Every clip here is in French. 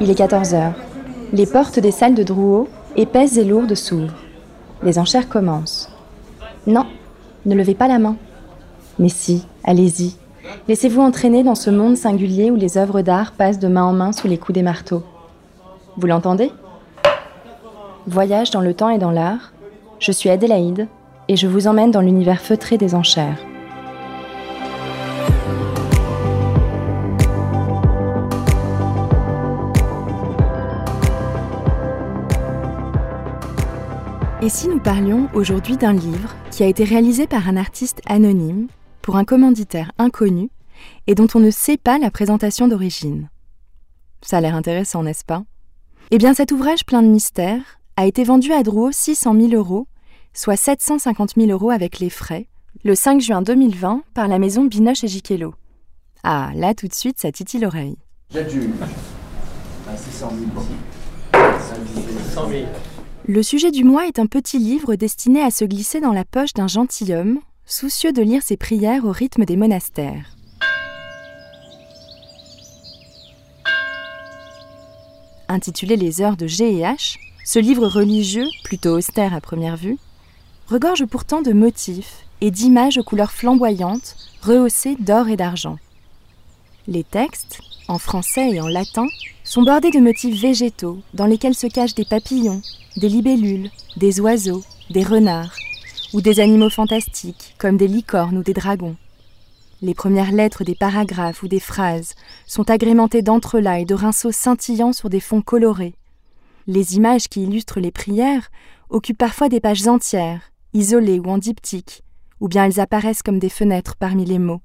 Il est 14 heures. Les portes des salles de Drouot, épaisses et lourdes, s'ouvrent. Les enchères commencent. Non, ne levez pas la main. Mais si, allez-y. Laissez-vous entraîner dans ce monde singulier où les œuvres d'art passent de main en main sous les coups des marteaux. Vous l'entendez? Voyage dans le temps et dans l'art. Je suis Adélaïde et je vous emmène dans l'univers feutré des enchères. Et si nous parlions aujourd'hui d'un livre qui a été réalisé par un artiste anonyme pour un commanditaire inconnu et dont on ne sait pas la présentation d'origine? Ça a l'air intéressant, n'est-ce pas? Eh bien, cet ouvrage plein de mystères a été vendu à Drouot 600 000 euros, soit 750 000 euros avec les frais, le 5 juin 2020 par la maison Binoche et Giquello. Ah, là tout de suite, ça titille l'oreille. J'adjuge. Ah, 600 000. Le sujet du mois est un petit livre destiné à se glisser dans la poche d'un gentilhomme, soucieux de lire ses prières au rythme des monastères. Intitulé Les heures de G et H, ce livre religieux, plutôt austère à première vue, regorge pourtant de motifs et d'images aux couleurs flamboyantes, rehaussées d'or et d'argent. Les textes, en français et en latin, sont bordés de motifs végétaux dans lesquels se cachent des papillons, des libellules, des oiseaux, des renards, ou des animaux fantastiques comme des licornes ou des dragons. Les premières lettres des paragraphes ou des phrases sont agrémentées d'entrelacs et de rinceaux scintillants sur des fonds colorés. Les images qui illustrent les prières occupent parfois des pages entières, isolées ou en diptyque, ou bien elles apparaissent comme des fenêtres parmi les mots.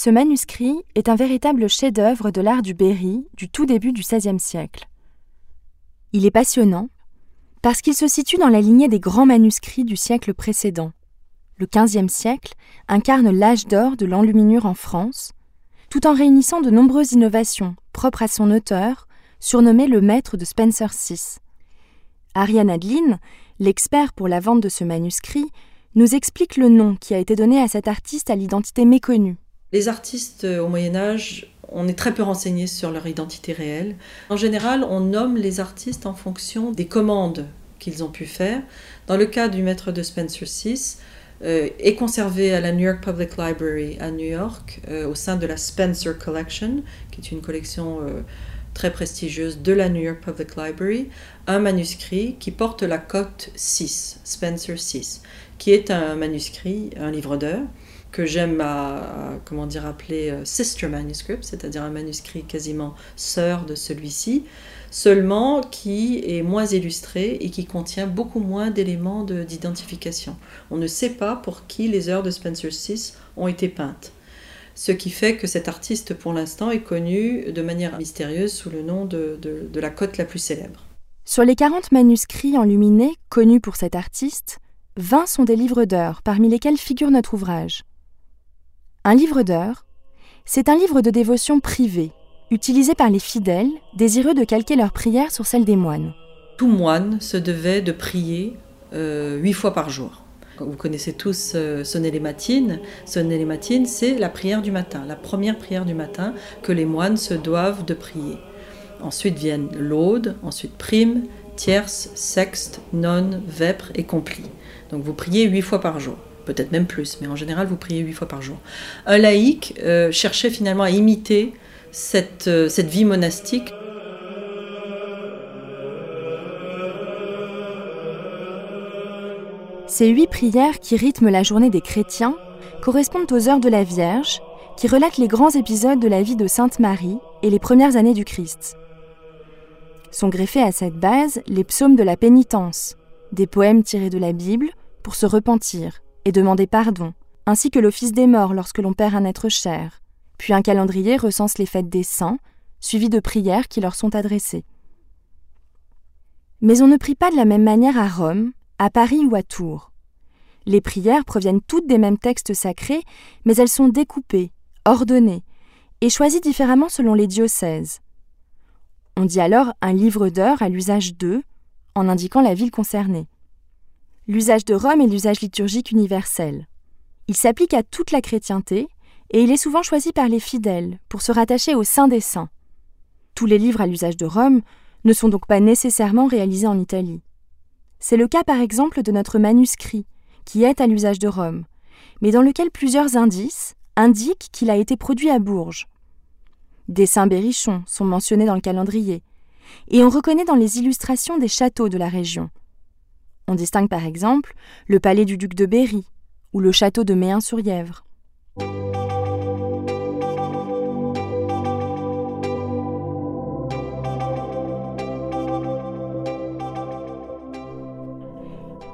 Ce manuscrit est un véritable chef-d'œuvre de l'art du Berry du tout début du XVIe siècle. Il est passionnant parce qu'il se situe dans la lignée des grands manuscrits du siècle précédent. Le XVe siècle incarne l'âge d'or de l'enluminure en France, tout en réunissant de nombreuses innovations propres à son auteur, surnommé le maître de Spencer VI. Ariane Adeline, l'expert pour la vente de ce manuscrit, nous explique le nom qui a été donné à cet artiste à l'identité méconnue. Les artistes euh, au Moyen Âge, on est très peu renseignés sur leur identité réelle. En général, on nomme les artistes en fonction des commandes qu'ils ont pu faire. Dans le cas du maître de Spencer VI, euh, est conservé à la New York Public Library à New York, euh, au sein de la Spencer Collection, qui est une collection très prestigieuse de la New York Public Library, un manuscrit qui porte la cote 6, Spencer 6, qui est un manuscrit, un livre d'heures, que j'aime à, dire appeler euh, sister manuscript, c'est-à-dire un manuscrit quasiment sœur de celui-ci, seulement qui est moins illustré et qui contient beaucoup moins d'éléments d'identification. On ne sait pas pour qui les heures de Spencer VI ont été peintes. Ce qui fait que cet artiste, pour l'instant, est connu de manière mystérieuse sous le nom de, de la cote la plus célèbre. Sur les 40 manuscrits enluminés connus pour cet artiste, 20 sont des livres d'heures, parmi lesquels figure notre ouvrage. Un livre d'heures, c'est un livre de dévotion privé, utilisé par les fidèles désireux de calquer leurs prières sur celles des moines. Tout moine se devait de prier euh, huit fois par jour. Vous connaissez tous euh, les matines. Sonner les matines, c'est la prière du matin, la première prière du matin que les moines se doivent de prier. Ensuite viennent l'aude, ensuite prime, tierce, sexte, nonne, vêpres et compli. Donc vous priez huit fois par jour peut-être même plus, mais en général, vous priez huit fois par jour. Un laïc euh, cherchait finalement à imiter cette, euh, cette vie monastique. Ces huit prières qui rythment la journée des chrétiens correspondent aux heures de la Vierge, qui relatent les grands épisodes de la vie de Sainte Marie et les premières années du Christ. Sont greffés à cette base les psaumes de la pénitence, des poèmes tirés de la Bible pour se repentir, et demander pardon, ainsi que l'office des morts lorsque l'on perd un être cher. Puis un calendrier recense les fêtes des saints, suivi de prières qui leur sont adressées. Mais on ne prie pas de la même manière à Rome, à Paris ou à Tours. Les prières proviennent toutes des mêmes textes sacrés, mais elles sont découpées, ordonnées, et choisies différemment selon les diocèses. On dit alors un livre d'heures à l'usage d'eux, en indiquant la ville concernée. L'usage de Rome est l'usage liturgique universel. Il s'applique à toute la chrétienté et il est souvent choisi par les fidèles pour se rattacher au Saint des Saints. Tous les livres à l'usage de Rome ne sont donc pas nécessairement réalisés en Italie. C'est le cas par exemple de notre manuscrit, qui est à l'usage de Rome, mais dans lequel plusieurs indices indiquent qu'il a été produit à Bourges. Des saints berrichons sont mentionnés dans le calendrier, et on reconnaît dans les illustrations des châteaux de la région. On distingue par exemple le palais du duc de Berry ou le château de Méun-sur-Yèvre.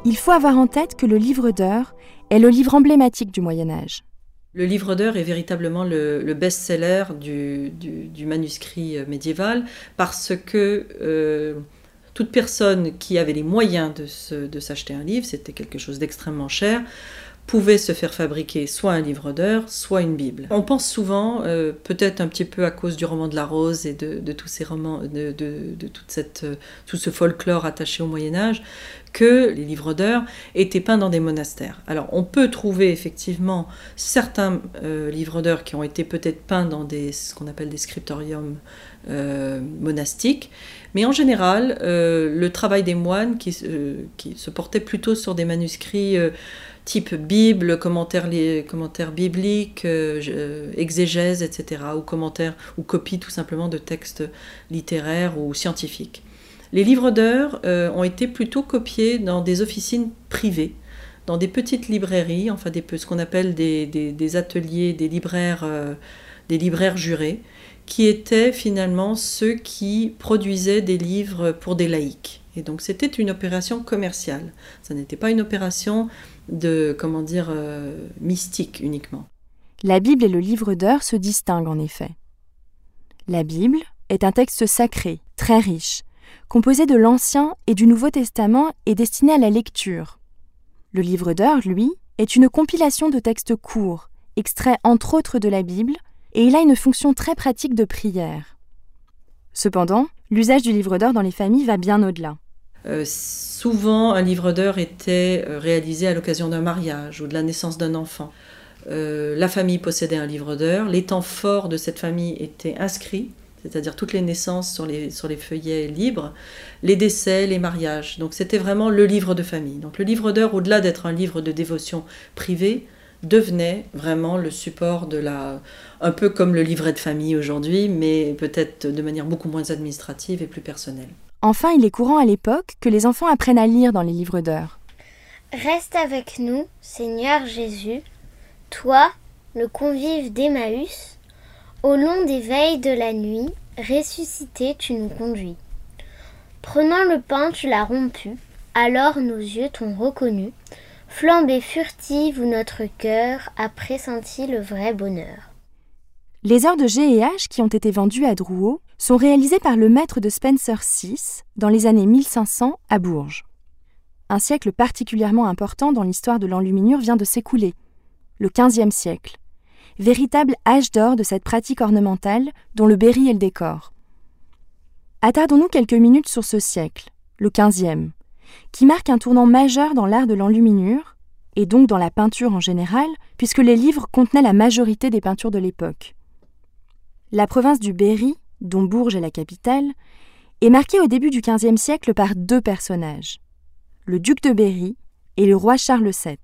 Il faut avoir en tête que le livre d'heures est le livre emblématique du Moyen Âge. Le livre d'heures est véritablement le, best-seller du, manuscrit euh, médiéval parce que euh, toute personne qui avait les moyens de s'acheter un livre, c'était quelque chose d'extrêmement cher, pouvait se faire fabriquer soit un livre d'heures, soit une Bible. On pense souvent, euh, peut-être un petit peu à cause du roman de la Rose et de, tous ces romans, de, cette, tout ce folklore attaché au Moyen Âge, que les livres d'heures étaient peints dans des monastères. Alors on peut trouver effectivement certains euh, livres d'heures qui ont été peut-être peints dans des, ce qu'on appelle des scriptoriums euh, monastiques, mais en général euh, le travail des moines qui, qui, se portait plutôt sur des manuscrits type Bible, commentaires, bibliques, exégèse, etc., ou commentaires ou copies tout simplement de textes littéraires ou scientifiques. Les livres d'heures euh, ont été plutôt copiés dans des officines privées, dans des petites librairies, enfin ce qu'on appelle des, ateliers, des libraires, euh, des libraires jurés, qui étaient finalement ceux qui produisaient des livres pour des laïcs. Et donc c'était une opération commerciale. Ça n'était pas une opération de, comment dire, euh, mystique uniquement. La Bible et le livre d'heures se distinguent en effet. La Bible est un texte sacré, très riche, composé de l'Ancien et du Nouveau Testament et destiné à la lecture. Le livre d'heures, lui, est une compilation de textes courts, extraits entre autres de la Bible, et il a une fonction très pratique de prière. Cependant, l'usage du livre d'heures dans les familles va bien au-delà. Euh, souvent, un livre d'heures était euh, réalisé à l'occasion d'un mariage ou de la naissance d'un enfant. Euh, la famille possédait un livre d'heures, les temps forts de cette famille étaient inscrits c'est-à-dire toutes les naissances sur les, sur les feuillets libres, les décès, les mariages. Donc c'était vraiment le livre de famille. Donc le livre d'heures, au-delà d'être un livre de dévotion privée, devenait vraiment le support de la... un peu comme le livret de famille aujourd'hui, mais peut-être de manière beaucoup moins administrative et plus personnelle. Enfin, il est courant à l'époque que les enfants apprennent à lire dans les livres d'heures. Reste avec nous, Seigneur Jésus, toi, le convive d'Emmaüs, au long des veilles de la nuit, ressuscité, tu nous conduis. Prenant le pain, tu l'as rompu, alors nos yeux t'ont reconnu. Flambée furtive où notre cœur a pressenti le vrai bonheur. Les heures de G et H qui ont été vendues à Drouot sont réalisées par le maître de Spencer VI dans les années 1500 à Bourges. Un siècle particulièrement important dans l'histoire de l'enluminure vient de s'écouler, le XVe siècle véritable âge d'or de cette pratique ornementale dont le Berry est le décor. Attardons-nous quelques minutes sur ce siècle, le XVe, qui marque un tournant majeur dans l'art de l'enluminure, et donc dans la peinture en général, puisque les livres contenaient la majorité des peintures de l'époque. La province du Berry, dont Bourges est la capitale, est marquée au début du XVe siècle par deux personnages, le duc de Berry et le roi Charles VII.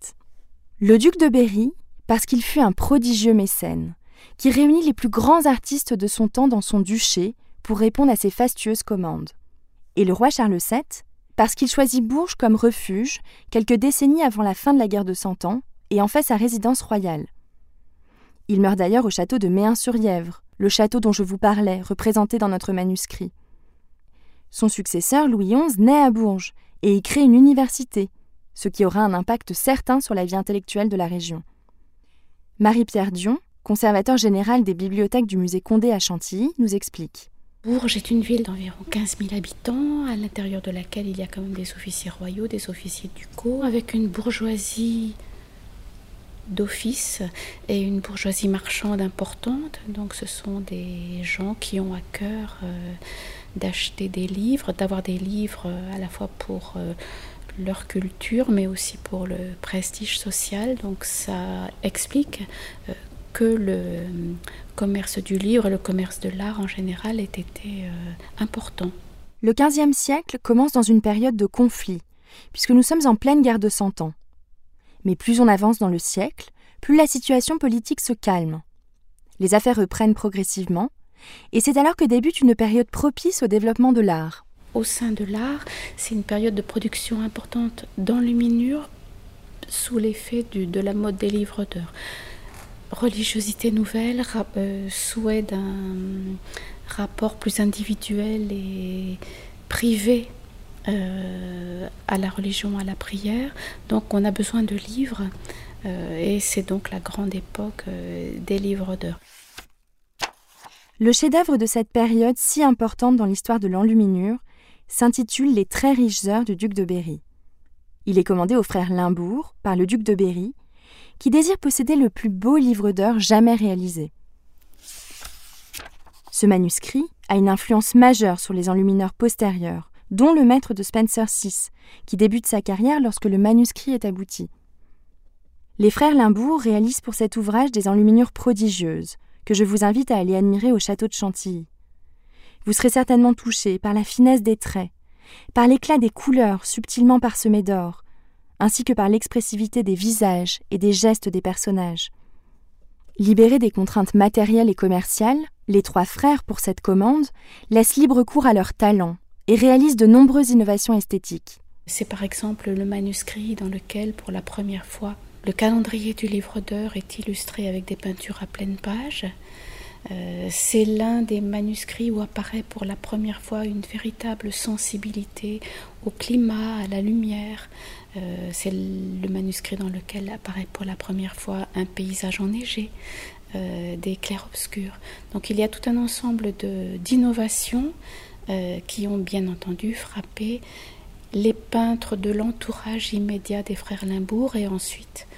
Le duc de Berry parce qu'il fut un prodigieux mécène, qui réunit les plus grands artistes de son temps dans son duché pour répondre à ses fastueuses commandes. Et le roi Charles VII, parce qu'il choisit Bourges comme refuge quelques décennies avant la fin de la guerre de Cent Ans et en fait sa résidence royale. Il meurt d'ailleurs au château de Méun-sur-Yèvre, le château dont je vous parlais, représenté dans notre manuscrit. Son successeur, Louis XI, naît à Bourges et y crée une université, ce qui aura un impact certain sur la vie intellectuelle de la région. Marie-Pierre Dion, conservateur général des bibliothèques du musée Condé à Chantilly, nous explique. Bourges est une ville d'environ 15 000 habitants, à l'intérieur de laquelle il y a quand même des officiers royaux, des officiers ducaux, avec une bourgeoisie d'office et une bourgeoisie marchande importante. Donc ce sont des gens qui ont à cœur euh, d'acheter des livres, d'avoir des livres euh, à la fois pour euh, leur culture, mais aussi pour le prestige social. Donc ça explique que le commerce du livre et le commerce de l'art en général ait été euh, important. Le XVe siècle commence dans une période de conflit, puisque nous sommes en pleine guerre de Cent Ans. Mais plus on avance dans le siècle, plus la situation politique se calme. Les affaires reprennent progressivement, et c'est alors que débute une période propice au développement de l'art. Au sein de l'art, c'est une période de production importante d'enluminure sous l'effet de la mode des livres d'heures. Religiosité nouvelle, euh, souhait d'un rapport plus individuel et privé euh, à la religion, à la prière. Donc on a besoin de livres euh, et c'est donc la grande époque des livres d'heures. Le chef-d'œuvre de cette période si importante dans l'histoire de l'enluminure s'intitule Les très riches heures du duc de Berry. Il est commandé au frère Limbourg par le duc de Berry, qui désire posséder le plus beau livre d'heures jamais réalisé. Ce manuscrit a une influence majeure sur les enlumineurs postérieurs, dont le maître de Spencer VI, qui débute sa carrière lorsque le manuscrit est abouti. Les frères Limbourg réalisent pour cet ouvrage des enluminures prodigieuses, que je vous invite à aller admirer au château de Chantilly. Vous serez certainement touché par la finesse des traits, par l'éclat des couleurs subtilement parsemées d'or, ainsi que par l'expressivité des visages et des gestes des personnages. Libérés des contraintes matérielles et commerciales, les trois frères, pour cette commande, laissent libre cours à leur talent et réalisent de nombreuses innovations esthétiques. C'est par exemple le manuscrit dans lequel, pour la première fois, le calendrier du livre d'heures est illustré avec des peintures à pleine page, euh, c'est l'un des manuscrits où apparaît pour la première fois une véritable sensibilité au climat, à la lumière. Euh, c'est le manuscrit dans lequel apparaît pour la première fois un paysage enneigé, euh, des clairs-obscurs. Donc il y a tout un ensemble d'innovations qui ont bien entendu frappé les peintres de l'entourage immédiat des frères Limbourg et ensuite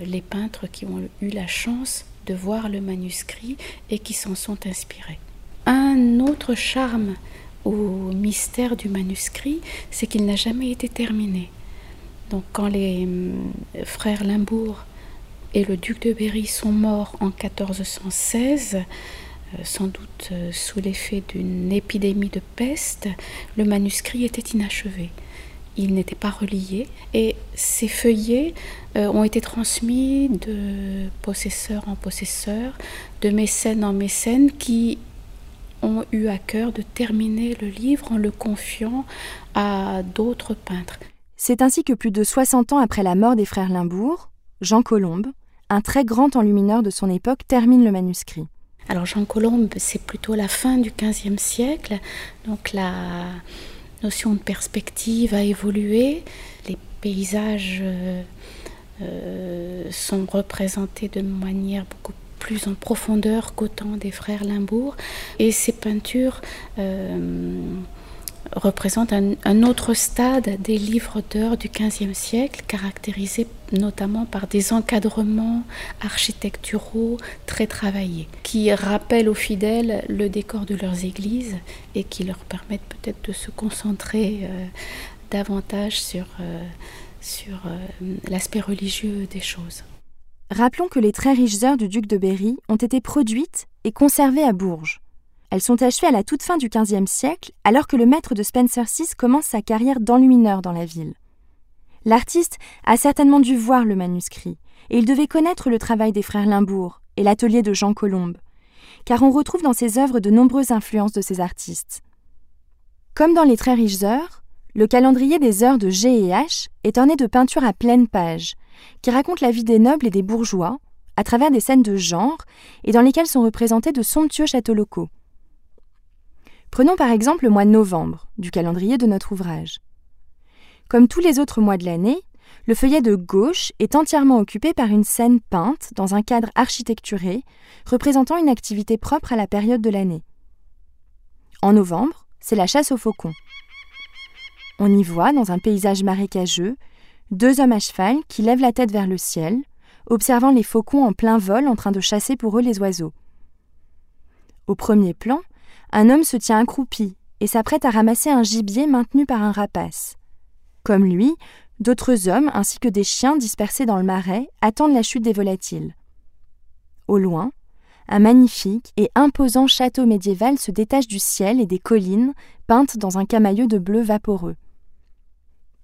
les peintres qui ont eu la chance de voir le manuscrit et qui s'en sont inspirés. Un autre charme au mystère du manuscrit, c'est qu'il n'a jamais été terminé. Donc quand les hum, frères Limbourg et le duc de Berry sont morts en 1416, euh, sans doute euh, sous l'effet d'une épidémie de peste, le manuscrit était inachevé il n'était pas relié et ces feuillets euh, ont été transmis de possesseur en possesseur, de mécène en mécène qui ont eu à cœur de terminer le livre en le confiant à d'autres peintres. C'est ainsi que plus de 60 ans après la mort des frères Limbourg, Jean Colombe, un très grand enlumineur de son époque, termine le manuscrit. Alors Jean Colombe, c'est plutôt la fin du XVe siècle, donc la notion de perspective a évolué, les paysages euh, euh, sont représentés de manière beaucoup plus en profondeur qu'au temps des frères Limbourg, et ces peintures euh, représente un, autre stade des livres d'heures du XVe siècle, caractérisés notamment par des encadrements architecturaux très travaillés, qui rappellent aux fidèles le décor de leurs églises et qui leur permettent peut-être de se concentrer euh, davantage sur, euh, euh, l'aspect religieux des choses. Rappelons que les très riches heures du duc de Berry ont été produites et conservées à Bourges. Elles sont achevées à la toute fin du XVe siècle, alors que le maître de Spencer VI commence sa carrière d'enlumineur dans la ville. L'artiste a certainement dû voir le manuscrit, et il devait connaître le travail des frères Limbourg et l'atelier de Jean Colombe, car on retrouve dans ses œuvres de nombreuses influences de ces artistes. Comme dans les très riches heures, le calendrier des heures de G et H est orné de peintures à pleine page, qui racontent la vie des nobles et des bourgeois, à travers des scènes de genre, et dans lesquelles sont représentés de somptueux châteaux locaux. Prenons par exemple le mois de novembre, du calendrier de notre ouvrage. Comme tous les autres mois de l'année, le feuillet de gauche est entièrement occupé par une scène peinte dans un cadre architecturé représentant une activité propre à la période de l'année. En novembre, c'est la chasse aux faucons. On y voit, dans un paysage marécageux, deux hommes à cheval qui lèvent la tête vers le ciel, observant les faucons en plein vol en train de chasser pour eux les oiseaux. Au premier plan, un homme se tient accroupi et s'apprête à ramasser un gibier maintenu par un rapace. Comme lui, d'autres hommes ainsi que des chiens dispersés dans le marais attendent la chute des volatiles. au loin, un magnifique et imposant château médiéval se détache du ciel et des collines peintes dans un camailleux de bleu vaporeux.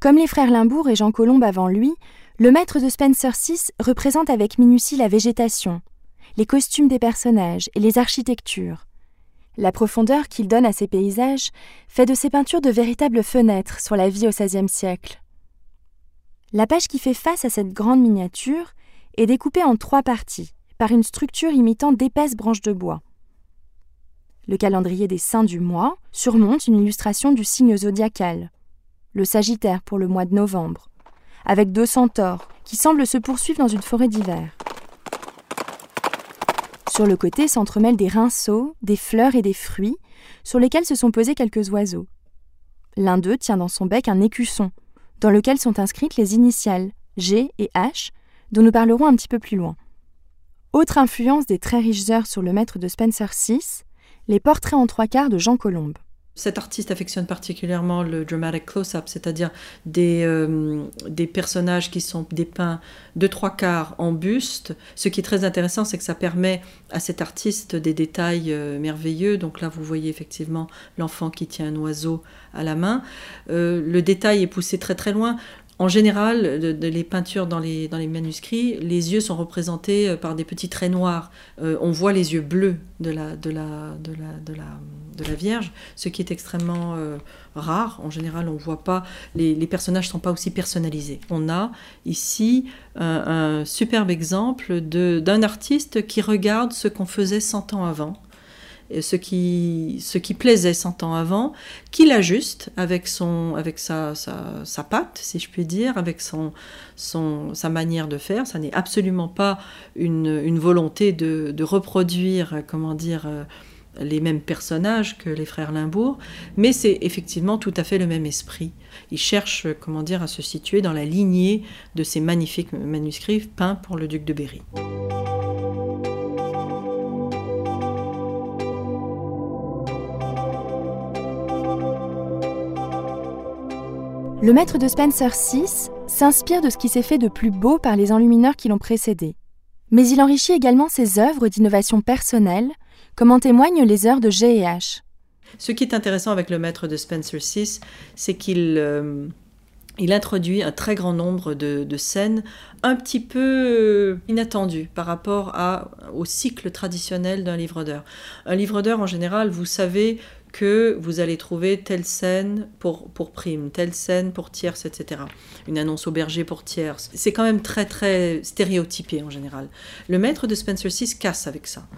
Comme les frères Limbourg et Jean Colombe avant lui, le maître de Spencer VI représente avec minutie la végétation, les costumes des personnages et les architectures. La profondeur qu'il donne à ces paysages fait de ces peintures de véritables fenêtres sur la vie au XVIe siècle. La page qui fait face à cette grande miniature est découpée en trois parties, par une structure imitant d'épaisses branches de bois. Le calendrier des saints du mois surmonte une illustration du signe zodiacal, le Sagittaire pour le mois de novembre, avec deux centaures qui semblent se poursuivre dans une forêt d'hiver. Sur le côté s'entremêlent des rinceaux, des fleurs et des fruits, sur lesquels se sont posés quelques oiseaux. L'un d'eux tient dans son bec un écusson, dans lequel sont inscrites les initiales G et H, dont nous parlerons un petit peu plus loin. Autre influence des très riches heures sur le maître de Spencer VI, les portraits en trois quarts de Jean Colombe. Cet artiste affectionne particulièrement le dramatic close-up, c'est-à-dire des, euh, des personnages qui sont dépeints de trois quarts en buste. Ce qui est très intéressant, c'est que ça permet à cet artiste des détails euh, merveilleux. Donc là, vous voyez effectivement l'enfant qui tient un oiseau à la main. Euh, le détail est poussé très très loin. En général, les peintures dans les, manuscrits, les yeux sont représentés euh, par des petits traits noirs. Euh, on voit les yeux bleus de la, Vierge, ce qui est extrêmement euh, rare. En général, on voit pas, les, les personnages ne sont pas aussi personnalisés. On a ici un, un superbe exemple d'un artiste qui regarde ce qu'on faisait 100 ans avant ce qui, ce qui plaisait 100 ans avant, qu'il ajuste avec, son, avec sa, sa, sa, patte, si je puis dire, avec son, son, sa manière de faire. Ça n'est absolument pas une, volonté de, de, reproduire, comment dire, euh, les mêmes personnages que les frères Limbourg, mais c'est effectivement tout à fait le même esprit. Il cherche, comment dire, à se situer dans la lignée de ces magnifiques manuscrits peints pour le duc de Berry. Le maître de Spencer VI s'inspire de ce qui s'est fait de plus beau par les enlumineurs qui l'ont précédé. Mais il enrichit également ses œuvres d'innovation personnelle, comme en témoignent les heures de G et H. Ce qui est intéressant avec le maître de Spencer VI, c'est qu'il euh, introduit un très grand nombre de, scènes un petit peu euh, inattendues par rapport au cycle traditionnel d'un livre d'heures. Un livre d'heures, en général, vous savez que vous allez trouver telle scène pour, pour prime, telle scène pour tierce, etc. Une annonce au berger pour tierce. C'est quand même très très stéréotypé en général. Le maître de Spencer VI casse avec ça.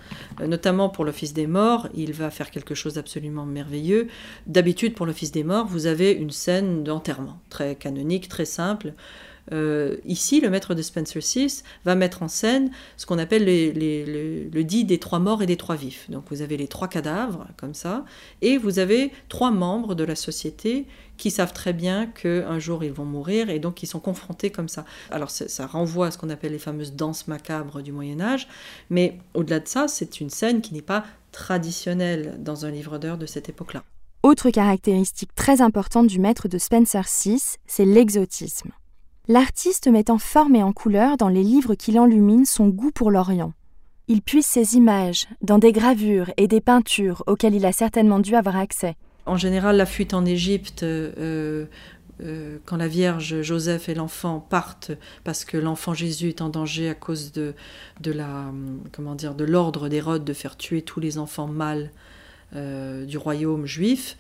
Euh, notamment pour l'Office des morts, il va faire quelque chose d'absolument merveilleux. D'habitude pour l'Office des morts, vous avez une scène d'enterrement, très canonique, très simple. Euh, ici, le maître de Spencer VI va mettre en scène ce qu'on appelle le dit des trois morts et des trois vifs. Donc vous avez les trois cadavres, comme ça, et vous avez trois membres de la société qui savent très bien qu'un jour ils vont mourir et donc ils sont confrontés comme ça. Alors ça renvoie à ce qu'on appelle les fameuses danses macabres du Moyen Âge, mais au-delà de ça, c'est une scène qui n'est pas traditionnelle dans un livre d'heures de cette époque-là. Autre caractéristique très importante du maître de Spencer VI, c'est l'exotisme l'artiste met en forme et en couleur dans les livres qu'il enlumine son goût pour l'Orient. Il puise ses images dans des gravures et des peintures auxquelles il a certainement dû avoir accès. En général, la fuite en Égypte, euh, euh, quand la Vierge Joseph et l'enfant partent parce que l'enfant Jésus est en danger à cause de, de comment dire de l'ordre d'Hérode de faire tuer tous les enfants mâles euh, du royaume juif,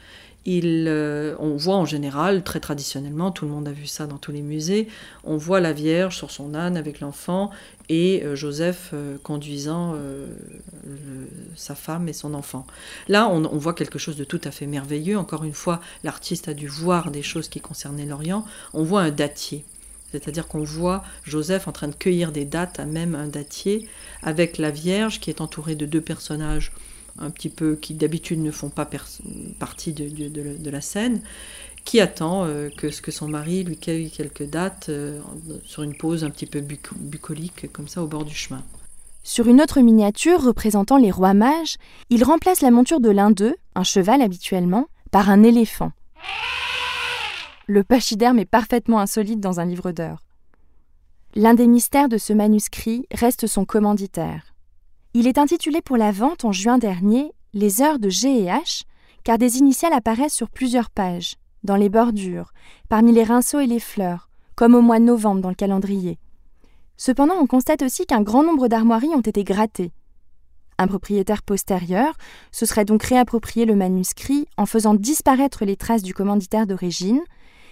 euh, on voit en général, très traditionnellement, tout le monde a vu ça dans tous les musées, on voit la Vierge sur son âne avec l'enfant et euh, Joseph euh, conduisant sa femme et son enfant. Là, on, on, voit quelque chose de tout à fait merveilleux. Encore une fois, l'artiste a dû voir des choses qui concernaient l'Orient. On voit un dattier. C'est-à-dire qu'on voit Joseph en train de cueillir des dattes à même un dattier, avec la Vierge qui est entourée de deux personnages un petit peu qui d'habitude ne font pas partie de, la scène, qui attend euh, que, que son mari lui cueille quelques dates euh, sur une pause un petit peu bucolique comme ça au bord du chemin. Sur une autre miniature représentant les rois mages, il remplace la monture de l'un d'eux, un cheval habituellement, par un éléphant. Le pachyderme est parfaitement insolite dans un livre d'heures. L'un des mystères de ce manuscrit reste son commanditaire. Il est intitulé pour la vente en juin dernier Les heures de G et H, car des initiales apparaissent sur plusieurs pages, dans les bordures, parmi les rinceaux et les fleurs, comme au mois de novembre dans le calendrier. Cependant, on constate aussi qu'un grand nombre d'armoiries ont été grattées. Un propriétaire postérieur se serait donc réapproprié le manuscrit en faisant disparaître les traces du commanditaire d'origine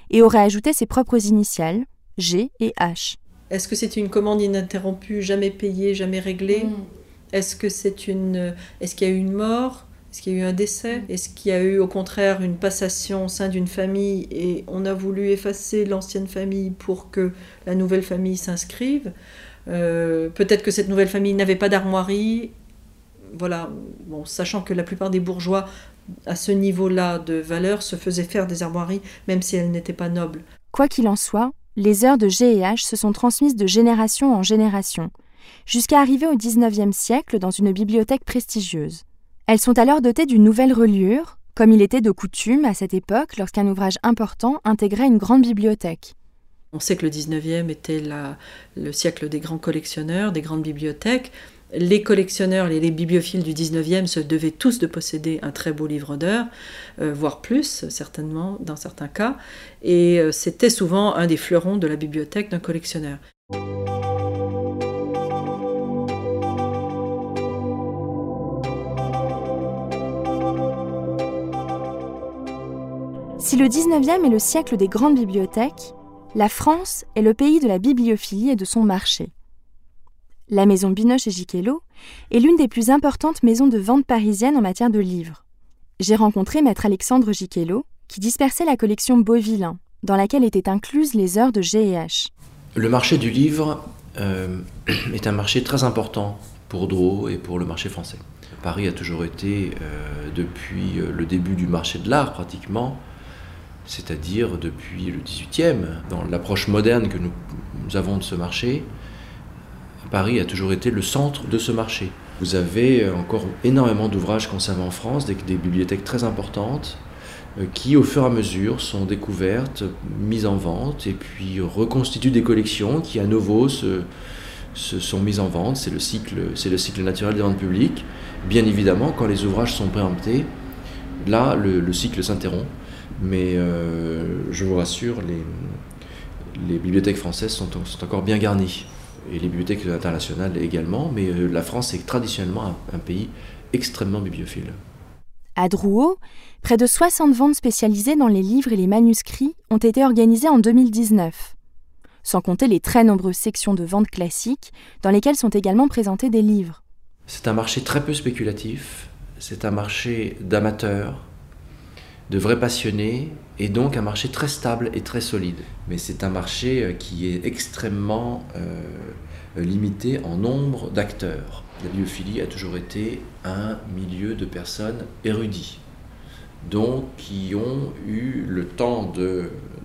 et aurait ajouté ses propres initiales, G et H. Est-ce que c'est une commande ininterrompue, jamais payée, jamais réglée? Mm. Est-ce que c'est une est-ce qu'il y a eu une mort? Est-ce qu'il y a eu un décès? Est-ce qu'il y a eu au contraire une passation au sein d'une famille et on a voulu effacer l'ancienne famille pour que la nouvelle famille s'inscrive? Euh, Peut-être que cette nouvelle famille n'avait pas d'armoirie voilà, bon, sachant que la plupart des bourgeois à ce niveau-là de valeur se faisaient faire des armoiries, même si elles n'étaient pas nobles. Quoi qu'il en soit, les heures de G et H se sont transmises de génération en génération, jusqu'à arriver au XIXe siècle dans une bibliothèque prestigieuse. Elles sont alors dotées d'une nouvelle reliure, comme il était de coutume à cette époque lorsqu'un ouvrage important intégrait une grande bibliothèque. On sait que le XIXe était le siècle des grands collectionneurs, des grandes bibliothèques les collectionneurs, les, bibliophiles du 19e se devaient tous de posséder un très beau livre d'heures, euh, voire plus, certainement, dans certains cas, et euh, c'était souvent un des fleurons de la bibliothèque d'un collectionneur. Si le 19e est le siècle des grandes bibliothèques, la France est le pays de la bibliophilie et de son marché. La maison Binoche et Giquelot est l'une des plus importantes maisons de vente parisiennes en matière de livres. J'ai rencontré maître Alexandre Giquelot, qui dispersait la collection Beauvillain, dans laquelle étaient incluses les heures de G&H. Le marché du livre euh, est un marché très important pour Drouot et pour le marché français. Paris a toujours été, euh, depuis le début du marché de l'art pratiquement, c'est-à-dire depuis le 18e, dans l'approche moderne que nous avons de ce marché, Paris a toujours été le centre de ce marché. Vous avez encore énormément d'ouvrages conservés en France, des, bibliothèques très importantes, euh, qui au fur et à mesure sont découvertes, mises en vente, et puis reconstituent des collections qui à nouveau se, sont mises en vente. C'est le, cycle, c'est le cycle naturel des ventes publiques. Bien évidemment, quand les ouvrages sont préemptés, là, le, cycle s'interrompt. Mais euh, je vous rassure, les, les bibliothèques françaises sont, sont encore bien garnies et les bibliothèques internationales également, mais euh, la France est traditionnellement un, pays extrêmement bibliophile. À Drouot, près de 60 ventes spécialisées dans les livres et les manuscrits ont été organisées en 2019, sans compter les très nombreuses sections de vente classiques dans lesquelles sont également présentés des livres. C'est un marché très peu spéculatif, c'est un marché d'amateurs, de vrais passionnés et donc un marché très stable et très solide. Mais c'est un marché euh, qui est extrêmement euh, limité en nombre d'acteurs. La biophilie a toujours été un milieu de personnes érudies, donc qui ont eu le temps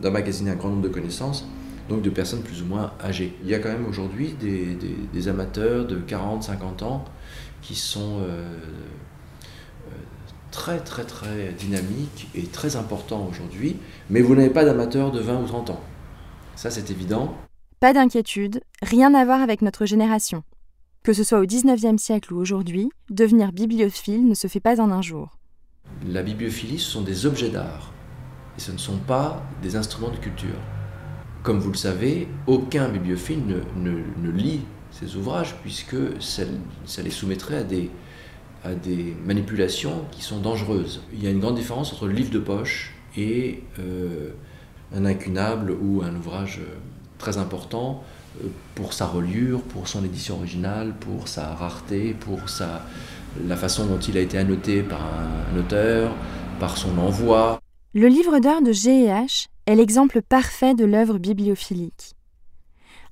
d'emmagasiner un grand nombre de connaissances, donc de personnes plus ou moins âgées. Il y a quand même aujourd'hui des, amateurs de 40-50 ans qui sont... Euh, très très très dynamique et très important aujourd'hui, mais vous n'avez pas d'amateur de 20 ou 30 ans. Ça c'est évident. Pas d'inquiétude, rien à voir avec notre génération. Que ce soit au 19e siècle ou aujourd'hui, devenir bibliophile ne se fait pas en un jour. La bibliophilie, ce sont des objets d'art, et ce ne sont pas des instruments de culture. Comme vous le savez, aucun bibliophile ne, ne, lit ces ouvrages, puisque ça les soumettrait à des, à des manipulations qui sont dangereuses. Il y a une grande différence entre le livre de poche et euh, un incunable ou un ouvrage euh, très important euh, pour sa reliure, pour son édition originale, pour sa rareté, pour sa, la façon dont il a été annoté par un, auteur, par son envoi. Le livre d'heures de G&H est l'exemple parfait de l'œuvre bibliophilique.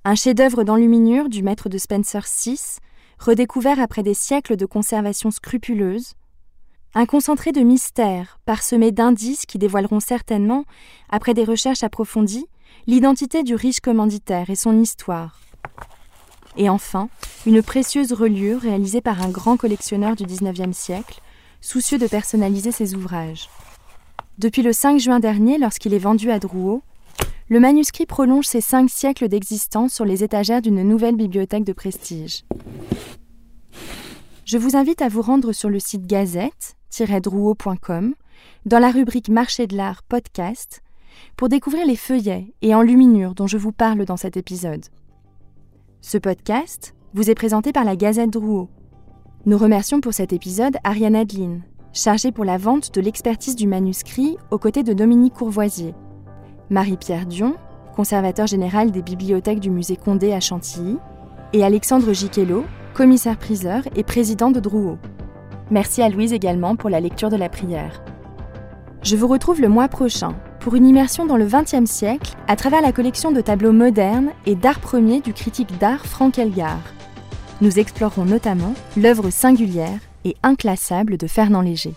Un chef-d'œuvre d'enluminure du maître de Spencer VI redécouvert après des siècles de conservation scrupuleuse, un concentré de mystères parsemé d'indices qui dévoileront certainement, après des recherches approfondies, l'identité du riche commanditaire et son histoire. Et enfin, une précieuse reliure réalisée par un grand collectionneur du XIXe siècle, soucieux de personnaliser ses ouvrages. Depuis le 5 juin dernier, lorsqu'il est vendu à Drouot, le manuscrit prolonge ses cinq siècles d'existence sur les étagères d'une nouvelle bibliothèque de prestige. je vous invite à vous rendre sur le site gazette-drouot.com dans la rubrique Marché de l'art podcast pour découvrir les feuillets et enluminures dont je vous parle dans cet épisode. Ce podcast vous est présenté par la Gazette Drouot. Nous remercions pour cet épisode Ariane Adeline, chargée pour la vente de l'expertise du manuscrit aux côtés de Dominique Courvoisier, Marie-Pierre Dion, conservateur général des bibliothèques du musée Condé à Chantilly, et Alexandre Giquelot, commissaire-priseur et président de Drouot. Merci à Louise également pour la lecture de la prière. Je vous retrouve le mois prochain pour une immersion dans le XXe siècle à travers la collection de tableaux modernes et d'art premier du critique d'art Frank Elgar. Nous explorerons notamment l'œuvre singulière et inclassable de Fernand Léger.